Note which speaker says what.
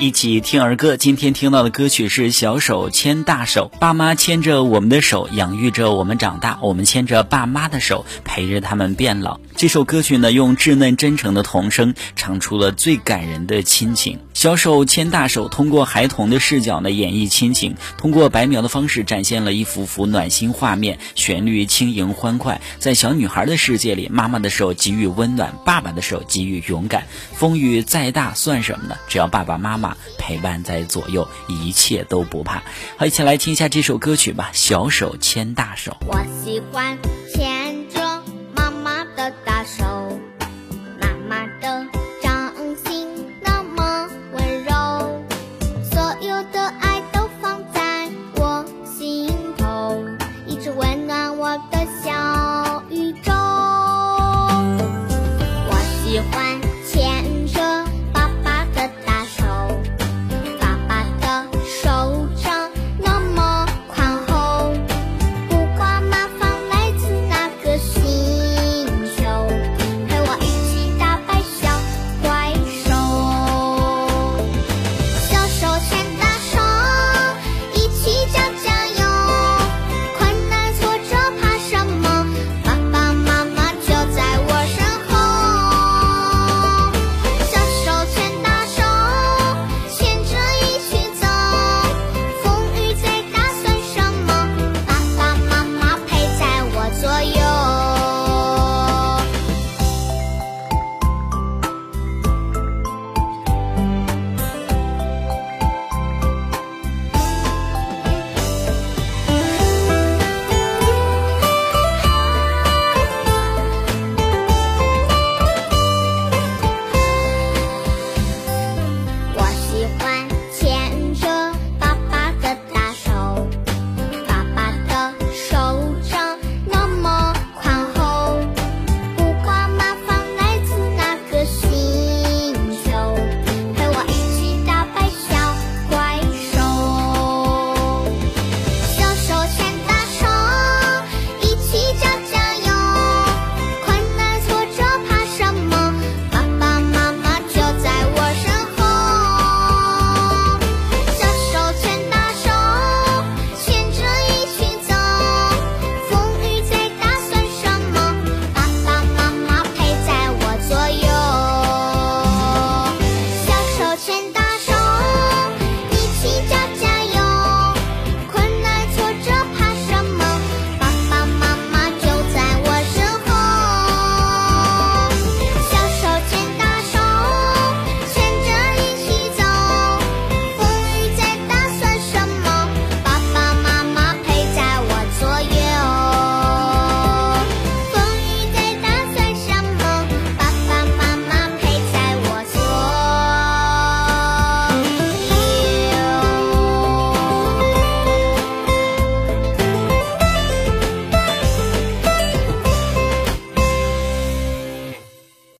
Speaker 1: 一起听儿歌。今天听到的歌曲是《小手牵大手》，爸妈牵着我们的手，养育着我们长大；我们牵着爸妈的手，陪着他们变老。这首歌曲呢，用稚嫩真诚的童声，唱出了最感人的亲情。小手牵大手，通过孩童的视角呢，演绎亲情，通过白描的方式，展现了一幅幅暖心画面。旋律轻盈欢快，在小女孩的世界里，妈妈的手给予温暖，爸爸的手给予勇敢。风雨再大算什么呢？只要爸爸妈妈陪伴在左右，一切都不怕。好，一起来听一下这首歌曲吧，《小手牵大手》。
Speaker 2: 我喜欢牵。